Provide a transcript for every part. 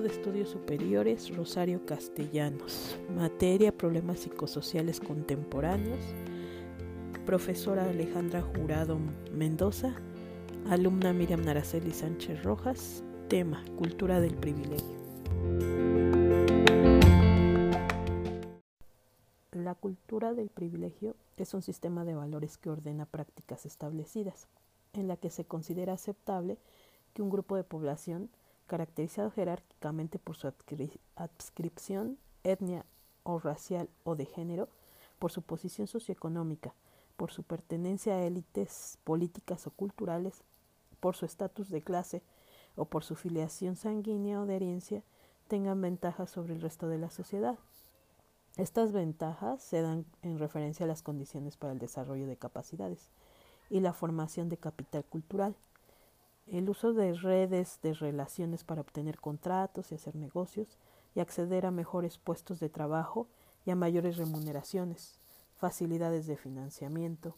De Estudios Superiores Rosario Castellanos. Materia Problemas Psicosociales Contemporáneos. Profesora Alejandra Jurado Mendoza. Alumna Miriam Naraceli Sánchez Rojas. Tema Cultura del Privilegio. La cultura del privilegio es un sistema de valores que ordena prácticas establecidas, en la que se considera aceptable que un grupo de población caracterizado jerárquicamente por su adscripción, etnia o racial o de género, por su posición socioeconómica, por su pertenencia a élites políticas o culturales, por su estatus de clase o por su filiación sanguínea o de herencia, tengan ventajas sobre el resto de la sociedad. Estas ventajas se dan en referencia a las condiciones para el desarrollo de capacidades y la formación de capital cultural el uso de redes de relaciones para obtener contratos y hacer negocios y acceder a mejores puestos de trabajo y a mayores remuneraciones, facilidades de financiamiento,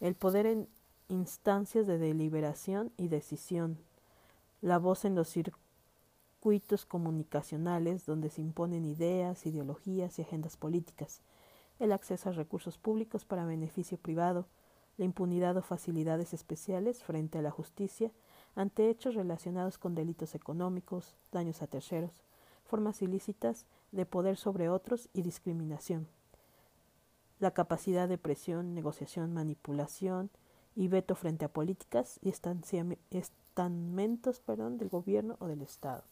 el poder en instancias de deliberación y decisión, la voz en los circuitos comunicacionales donde se imponen ideas, ideologías y agendas políticas, el acceso a recursos públicos para beneficio privado, la impunidad o facilidades especiales frente a la justicia ante hechos relacionados con delitos económicos, daños a terceros, formas ilícitas de poder sobre otros y discriminación. La capacidad de presión, negociación, manipulación y veto frente a políticas y estamentos perdón, del gobierno o del Estado.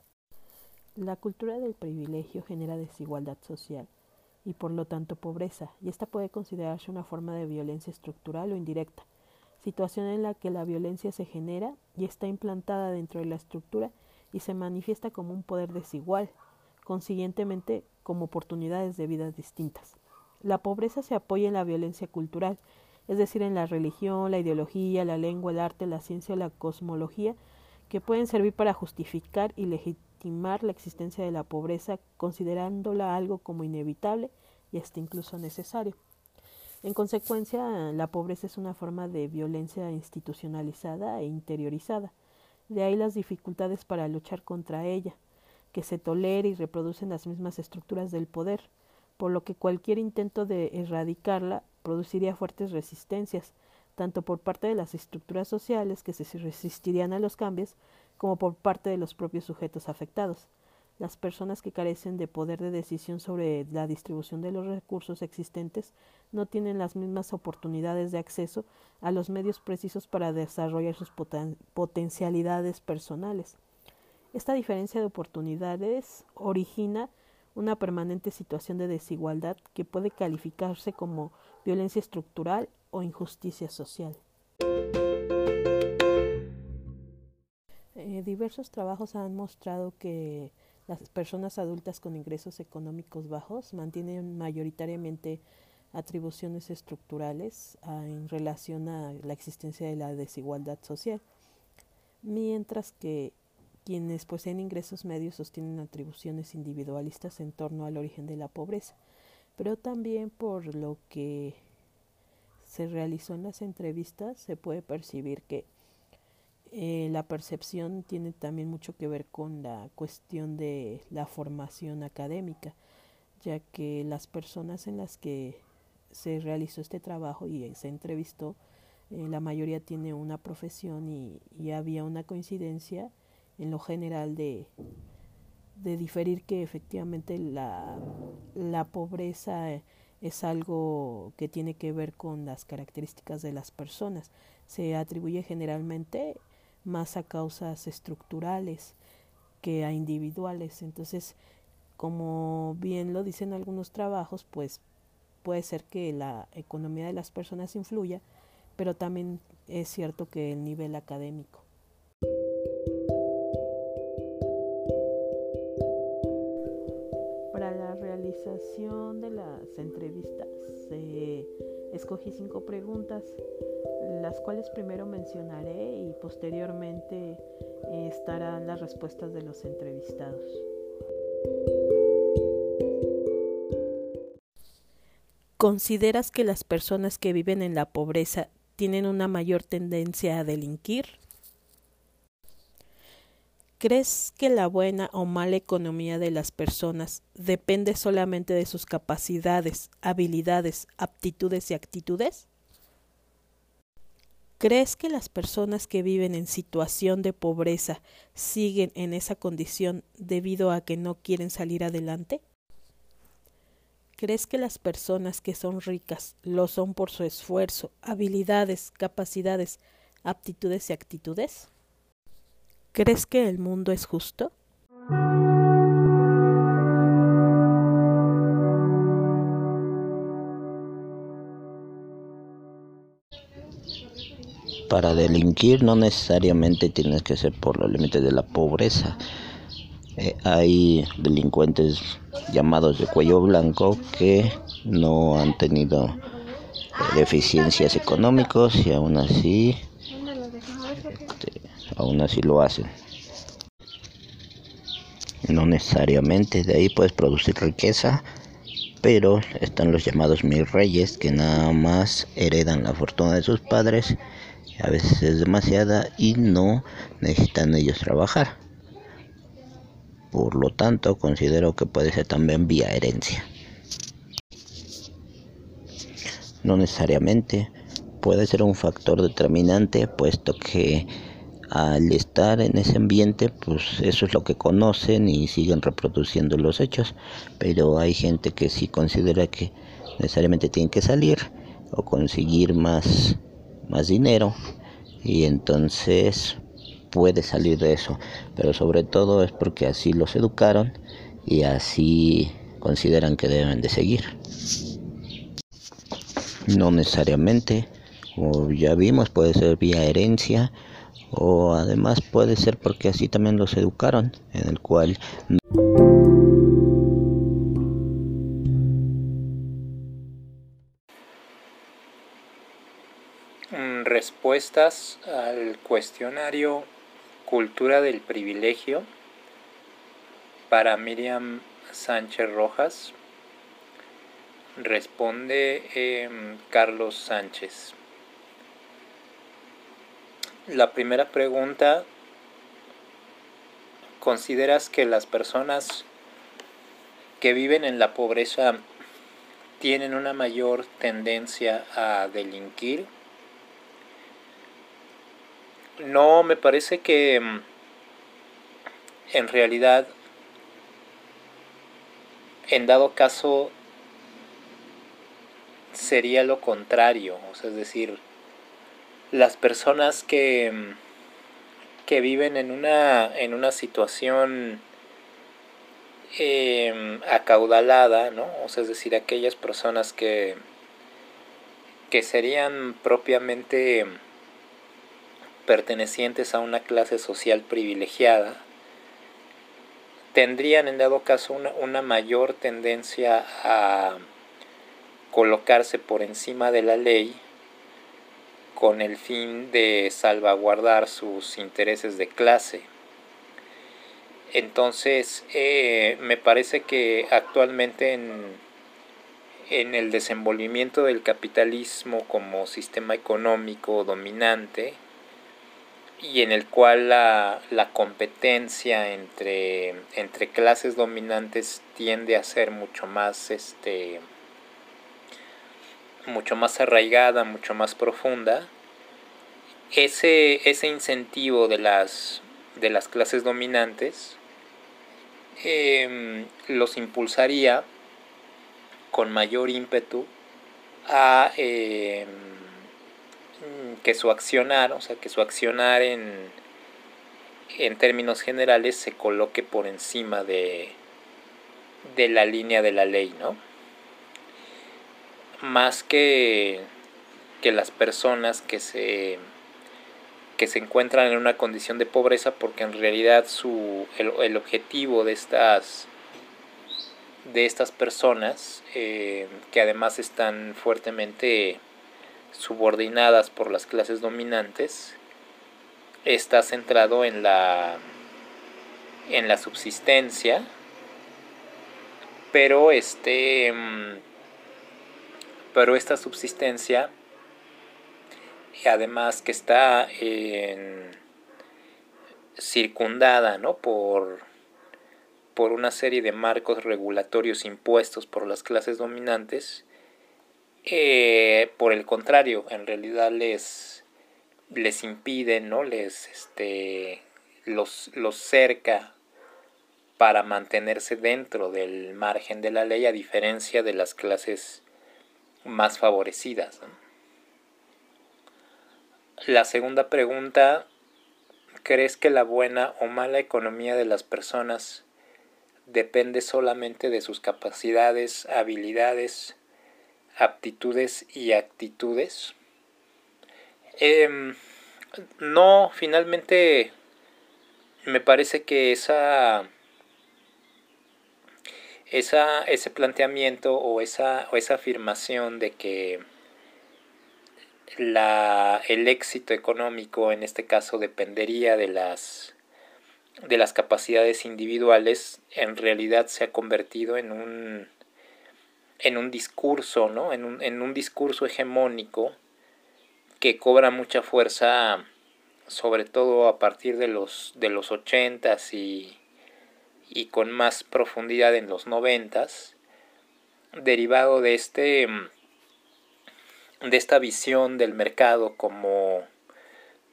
La cultura del privilegio genera desigualdad social y por lo tanto pobreza, y esta puede considerarse una forma de violencia estructural o indirecta, situación en la que la violencia se genera y está implantada dentro de la estructura y se manifiesta como un poder desigual, consiguientemente como oportunidades de vidas distintas. La pobreza se apoya en la violencia cultural, es decir, en la religión, la ideología, la lengua, el arte, la ciencia la cosmología, que pueden servir para justificar y legitimar la existencia de la pobreza, considerándola algo como inevitable y hasta incluso necesario. En consecuencia, la pobreza es una forma de violencia institucionalizada e interiorizada. De ahí las dificultades para luchar contra ella, que se tolera y reproducen las mismas estructuras del poder, por lo que cualquier intento de erradicarla produciría fuertes resistencias, tanto por parte de las estructuras sociales que se resistirían a los cambios, como por parte de los propios sujetos afectados las personas que carecen de poder de decisión sobre la distribución de los recursos existentes no tienen las mismas oportunidades de acceso a los medios precisos para desarrollar sus potencialidades personales. Esta diferencia de oportunidades origina una permanente situación de desigualdad que puede calificarse como violencia estructural o injusticia social. Eh, diversos trabajos han mostrado que las personas adultas con ingresos económicos bajos mantienen mayoritariamente atribuciones estructurales ah, en relación a la existencia de la desigualdad social, mientras que quienes poseen ingresos medios sostienen atribuciones individualistas en torno al origen de la pobreza, pero también por lo que se realizó en las entrevistas se puede percibir que eh, la percepción tiene también mucho que ver con la cuestión de la formación académica, ya que las personas en las que se realizó este trabajo y se entrevistó, eh, la mayoría tiene una profesión y, y, había una coincidencia en lo general de, de diferir que efectivamente la, la pobreza es algo que tiene que ver con las características de las personas. Se atribuye generalmente más a causas estructurales que a individuales. Entonces, como bien lo dicen algunos trabajos, pues puede ser que la economía de las personas influya, pero también es cierto que el nivel académico. Para la realización de las entrevistas, escogí cinco preguntas las cuales primero mencionaré y posteriormente eh, estarán las respuestas de los entrevistados. ¿Consideras que las personas que viven en la pobreza tienen una mayor tendencia a delinquir? ¿Crees que la buena o mala economía de las personas depende solamente de sus capacidades, habilidades, aptitudes y actitudes? ¿Crees que las personas que viven en situación de pobreza siguen en esa condición debido a que no quieren salir adelante? ¿Crees que las personas que son ricas lo son por su esfuerzo, habilidades, capacidades, aptitudes y actitudes? ¿Crees que el mundo es justo? Para delinquir no necesariamente tienes que ser por los límites de la pobreza. Eh, hay delincuentes llamados de cuello blanco que no han tenido eh, deficiencias económicas y aún así este, aún así lo hacen no necesariamente de ahí puedes producir riqueza pero están los llamados mil reyes que nada más heredan la fortuna de sus padres a veces es demasiada y no necesitan ellos trabajar por lo tanto, considero que puede ser también vía herencia. No necesariamente puede ser un factor determinante, puesto que al estar en ese ambiente, pues eso es lo que conocen y siguen reproduciendo los hechos. Pero hay gente que sí considera que necesariamente tienen que salir o conseguir más, más dinero y entonces puede salir de eso, pero sobre todo es porque así los educaron y así consideran que deben de seguir. No necesariamente, o ya vimos, puede ser vía herencia o además puede ser porque así también los educaron, en el cual... Respuestas al cuestionario Cultura del privilegio para Miriam Sánchez Rojas. Responde em, Carlos Sánchez. La primera pregunta, ¿consideras que las personas que viven en la pobreza tienen una mayor tendencia a delinquir? No, me parece que mm, en realidad, en dado caso, sería lo contrario. O sea, es decir, las personas que, mm, que viven en una, en una situación em, acaudalada, ¿no? O sea, es decir, aquellas personas que, que serían propiamente pertenecientes a una clase social privilegiada tendrían en dado caso una, mayor tendencia a colocarse por encima de la ley con el fin de salvaguardar sus intereses de clase. Entonces, eh, me parece que actualmente en, en el desenvolvimiento del capitalismo como sistema económico dominante, y en el cual la, competencia entre, entre, clases dominantes tiende a ser mucho más este mucho más arraigada, mucho más profunda, ese, ese incentivo de las, de las clases dominantes em, los impulsaría con mayor ímpetu a em, que su accionar, o sea, que su accionar en, en términos generales se coloque por encima de, de la línea de la ley, ¿no? Más que, que las personas que se, que se encuentran en una condición de pobreza, porque en realidad su, el, objetivo de estas, de estas personas, eh, que además están fuertemente subordinadas por las clases dominantes está centrado en la en la subsistencia pero este mm, pero esta subsistencia además que está circundada ¿no? por, por una serie de marcos regulatorios impuestos por las clases dominantes, eh, por el contrario, en realidad les, les impiden, ¿no? les este, los, los cerca para mantenerse dentro del margen de la ley a diferencia de las clases más favorecidas. La segunda pregunta, ¿crees que la buena o mala economía de las personas depende solamente de sus capacidades, habilidades, aptitudes y actitudes? Em, no, finalmente me parece que esa, esa, ese planteamiento o esa, o esa afirmación de que la, el éxito económico en este caso dependería de las, de las capacidades individuales, en realidad se ha convertido en un, en un discurso, ¿no? en, un, en un discurso hegemónico que cobra mucha fuerza sobre todo a partir de los de los ochentas y, y con más profundidad en los noventas derivado de este de esta visión del mercado como,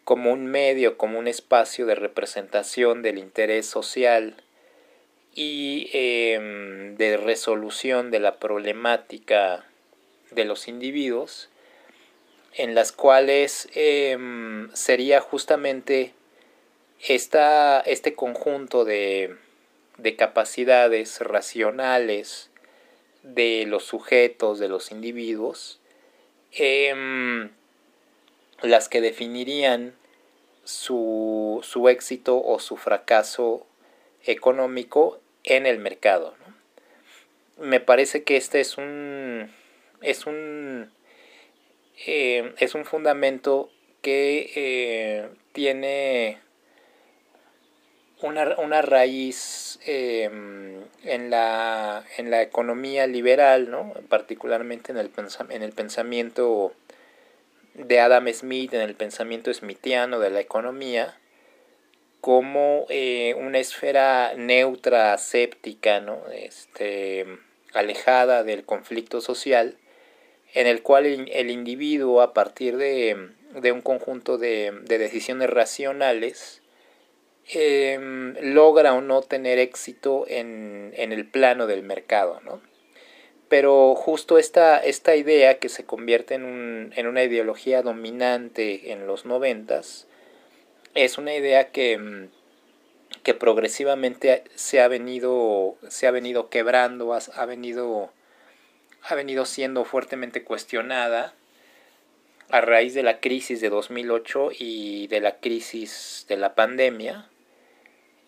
como un medio, como un espacio de representación del interés social y em, de resolución de la problemática de los individuos, en las cuales em, sería justamente esta, este conjunto de, de capacidades racionales de los sujetos, de los individuos, Em, las que definirían su, su, éxito o su fracaso económico en el mercado. Me parece que este es un es un em, es un fundamento que eh, tiene una, una raíz em, en, la, en la economía liberal, ¿no? particularmente en el, en el pensamiento de Adam Smith, en el pensamiento smithiano de la economía, como eh, una esfera neutra, séptica, ¿no? este, alejada del conflicto social, en el cual el, individuo, a partir de, de un conjunto de, de decisiones racionales, Em, logra o no tener éxito en, en el plano del mercado, ¿no? Pero justo esta, esta idea que se convierte en, un, en una ideología dominante en los noventas es una idea que, em, que progresivamente se ha venido, se ha venido quebrando, ha, ha, venido, ha venido siendo fuertemente cuestionada a raíz de la crisis de 2008 y de la crisis de la pandemia,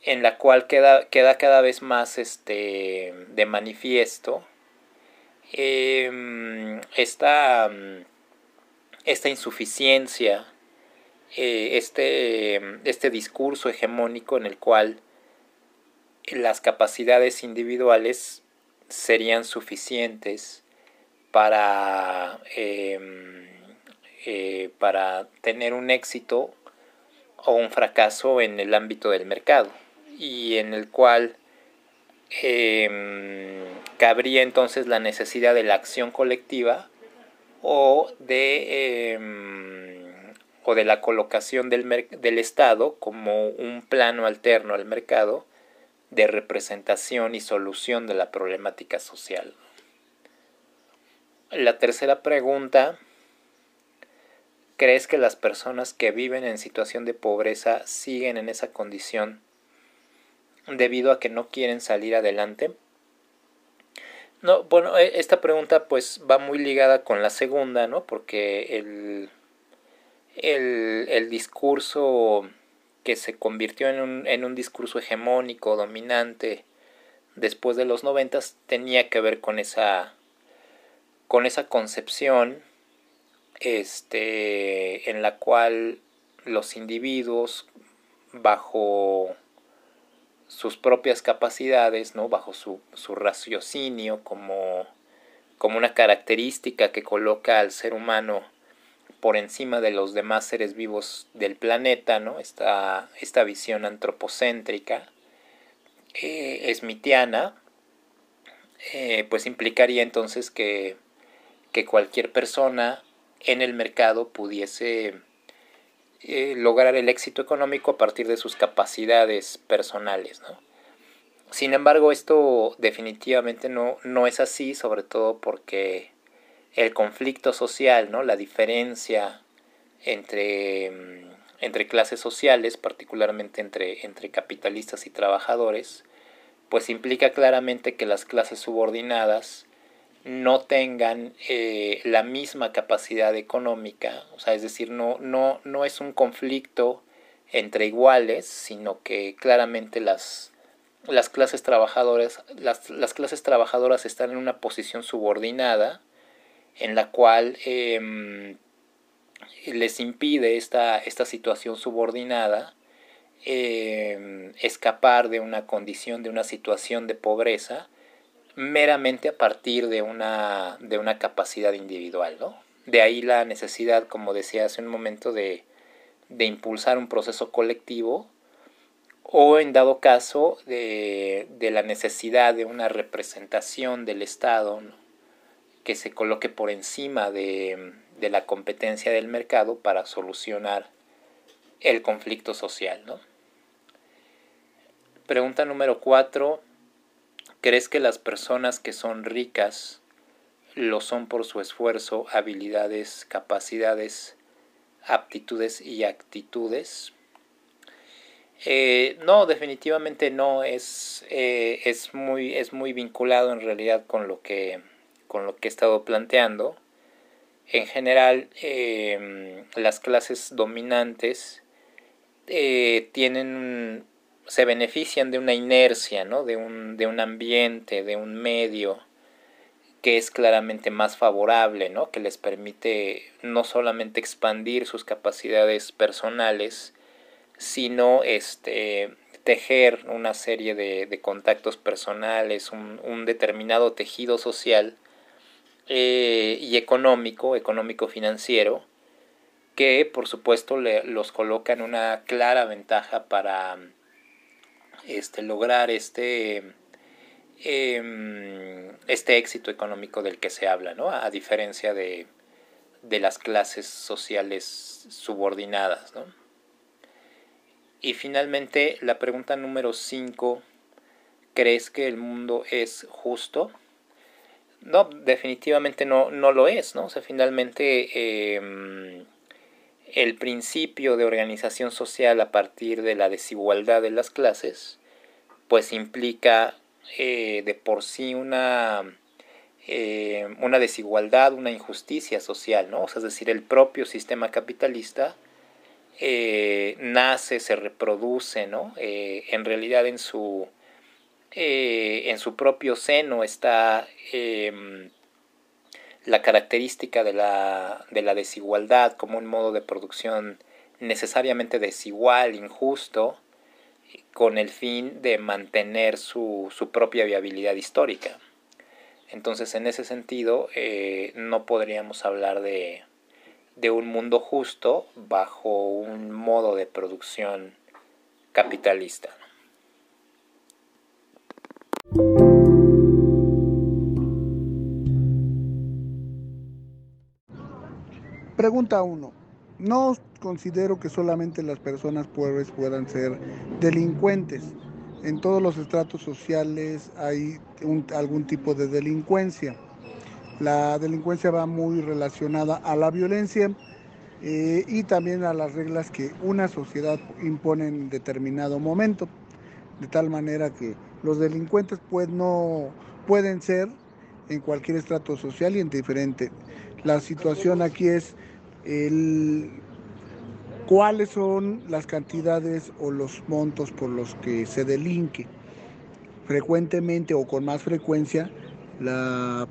en la cual queda, queda cada vez más este, de manifiesto em, esta, esta, insuficiencia, eh, este, este discurso hegemónico en el cual las capacidades individuales serían suficientes para, em, eh, para tener un éxito o un fracaso en el ámbito del mercado y en el cual em, cabría entonces la necesidad de la acción colectiva o de, em, o de la colocación del, del Estado como un plano alterno al mercado de representación y solución de la problemática social. La tercera pregunta, ¿crees que las personas que viven en situación de pobreza siguen en esa condición debido a que no quieren salir adelante? No, bueno, e, esta pregunta pues va muy ligada con la segunda, ¿no? Porque el, el, discurso que se convirtió en un, en un discurso hegemónico, dominante, después de los noventas, tenía que ver con esa, con esa concepción este, en la cual los individuos bajo sus propias capacidades, ¿no? bajo su, su raciocinio como, como una característica que coloca al ser humano por encima de los demás seres vivos del planeta, ¿no? Esta, esta visión antropocéntrica eh, smitiana, eh, pues implicaría entonces que, que, cualquier persona en el mercado pudiese eh, lograr el éxito económico a partir de sus capacidades personales, ¿no? Sin embargo, esto definitivamente no, no es así, sobre todo porque el conflicto social, ¿no? la diferencia entre, mm, entre clases sociales, particularmente entre, entre capitalistas y trabajadores, pues implica claramente que las clases subordinadas no tengan eh, la misma capacidad económica, o sea, es decir, no, no, no es un conflicto entre iguales, sino que claramente las, las clases trabajadoras, las, las clases trabajadoras están en una posición subordinada en la cual em, les impide esta, esta situación subordinada em, escapar de una condición, de una situación de pobreza, meramente a partir de una, de una capacidad individual. ¿no? De ahí la necesidad, como decía hace un momento, de, de impulsar un proceso colectivo o en dado caso de, de, la necesidad de una representación del Estado. Que se coloque por encima de, la competencia del mercado para solucionar el conflicto social. ¿no? Pregunta número cuatro. ¿Crees que las personas que son ricas lo son por su esfuerzo, habilidades, capacidades, aptitudes y actitudes? Eh, no, definitivamente no. Es, eh, es, muy, es muy vinculado en realidad con lo que con lo que he estado planteando. En general, em, las clases dominantes eh, tienen, se benefician de una inercia, ¿no? de, un, de un ambiente, de un medio que es claramente más favorable, ¿no? que les permite no solamente expandir sus capacidades personales, sino este, tejer una serie de, contactos personales, un, un, determinado tejido social eh, y económico, económico financiero, que por supuesto los coloca en una clara ventaja para este, lograr este, em, este éxito económico del que se habla, ¿no? a diferencia de, de las clases sociales subordinadas. ¿no? Y finalmente, la pregunta número 5, ¿crees que el mundo es justo? No, definitivamente no, no lo es, ¿no? O sea, finalmente em, el principio de organización social a partir de la desigualdad de las clases, pues implica eh, de por sí una, eh, una desigualdad, una injusticia social, ¿no? O sea, es decir, el propio sistema capitalista eh, nace, se reproduce, ¿no? en realidad en su eh, en su propio seno está em, la característica de la, de la desigualdad como un modo de producción necesariamente desigual, injusto, con el fin de mantener su, su propia viabilidad histórica. Entonces, en ese sentido, eh, no podríamos hablar de, de un mundo justo bajo un modo de producción capitalista. Pregunta 1. No considero que solamente las personas pobres puedan ser delincuentes. En todos los estratos sociales hay algún tipo de delincuencia. La delincuencia va muy relacionada a la violencia eh, y también a las reglas que una sociedad impone en determinado momento. De tal manera que los delincuentes pues no pueden ser en cualquier estrato social y en diferente. La situación aquí es cuáles son las cantidades o los montos por los que se delinque. Frecuentemente o con más frecuencia,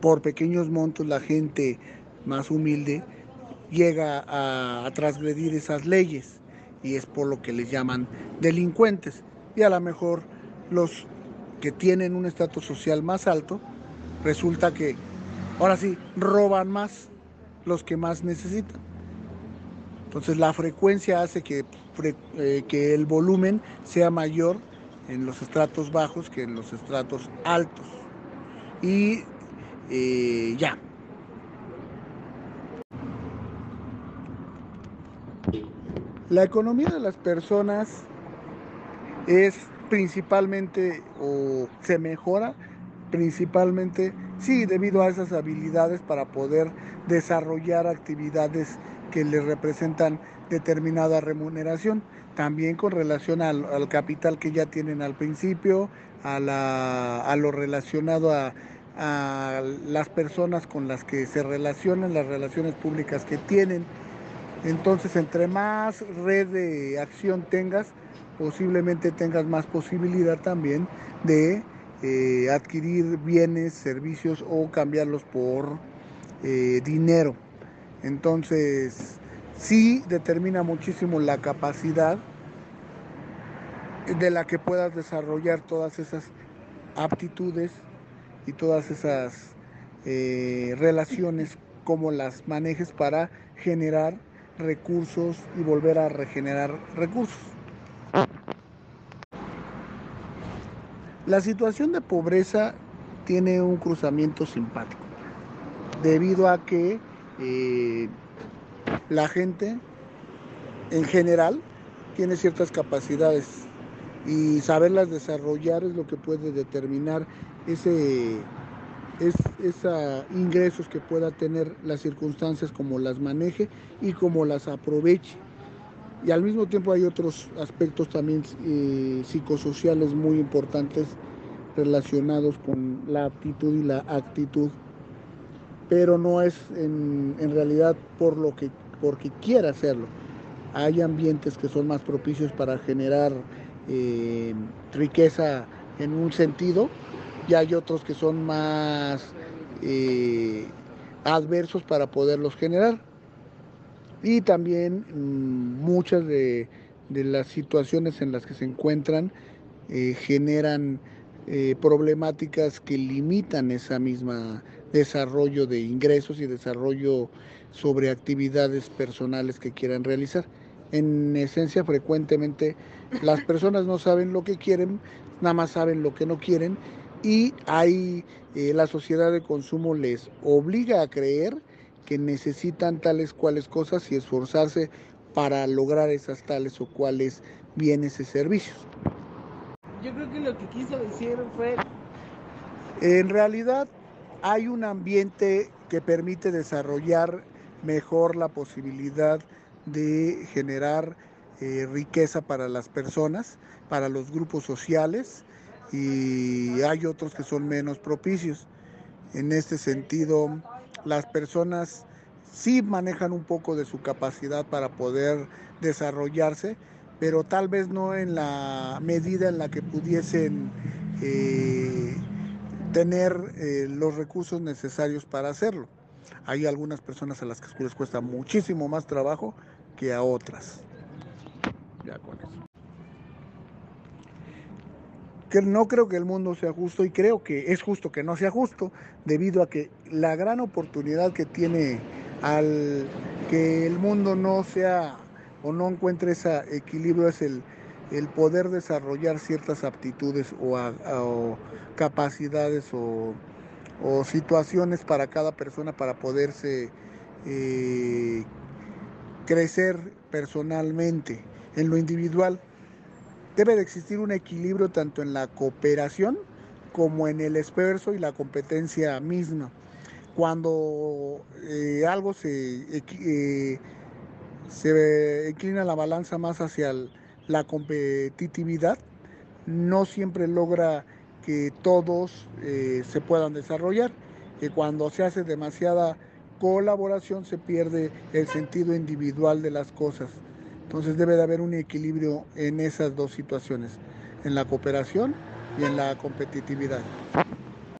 por pequeños montos la gente más humilde llega a, a transgredir esas leyes y es por lo que les llaman delincuentes. Y a lo mejor los que tienen un estatus social más alto, resulta que ahora sí roban más los que más necesitan. Entonces la frecuencia hace que, eh, que el volumen sea mayor en los estratos bajos que en los estratos altos. Y eh, ya. La economía de las personas es principalmente o se mejora principalmente, sí, debido a esas habilidades para poder desarrollar actividades que le representan determinada remuneración, también con relación al, capital que ya tienen al principio, a, lo relacionado a, a las personas con las que se relacionan, las relaciones públicas que tienen. Entonces, entre más red de acción tengas, posiblemente tengas más posibilidad también de eh, adquirir bienes, servicios o cambiarlos por eh, dinero. Entonces, sí determina muchísimo la capacidad de la que puedas desarrollar todas esas aptitudes y todas esas eh, relaciones, como las manejes para generar recursos y volver a regenerar recursos. La situación de pobreza tiene un cruzamiento simpático, debido a que eh, la gente en general tiene ciertas capacidades y saberlas desarrollar es lo que puede determinar ese es, ingresos que pueda tener las circunstancias como las maneje y como las aproveche. Y al mismo tiempo hay otros aspectos también eh, psicosociales muy importantes relacionados con la aptitud y la actitud, pero no es en, realidad por lo que porque quiera hacerlo. Hay ambientes que son más propicios para generar eh, riqueza en un sentido y hay otros que son más eh, adversos para poderlos generar y también mm, muchas de, las situaciones en las que se encuentran eh, generan problemáticas que limitan esa misma desarrollo de ingresos y desarrollo sobre actividades personales que quieran realizar. En esencia, frecuentemente las personas no saben lo que quieren, nada más saben lo que no quieren y hay eh, la sociedad de consumo les obliga a creer que necesitan tales cuales cosas y esforzarse para lograr esas tales o cuales bienes y servicios. Yo creo que lo que quiso decir fue... En realidad hay un ambiente que permite desarrollar mejor la posibilidad de generar eh, riqueza para las personas, para los grupos sociales y hay otros que son menos propicios. En este sentido, las personas sí manejan un poco de su capacidad para poder desarrollarse, pero tal vez no en la medida en la que pudiesen eh, tener eh, los recursos necesarios para hacerlo. Hay algunas personas a las que les cuesta muchísimo más trabajo que a otras. Ya con eso que no creo que el mundo sea justo y creo que es justo que no sea justo debido a que la gran oportunidad que tiene al que el mundo no sea o no encuentre ese equilibrio es el, el poder desarrollar ciertas aptitudes o, capacidades o, situaciones para cada persona para poderse eh, crecer personalmente en lo individual debe de existir un equilibrio tanto en la cooperación como en el esfuerzo y la competencia misma. Cuando eh, algo se, eh, se inclina la balanza más hacia la competitividad, no siempre logra que todos eh, se puedan desarrollar. Que cuando se hace demasiada colaboración se pierde el sentido individual de las cosas. Entonces debe de haber un equilibrio en esas dos situaciones, en la cooperación y en la competitividad.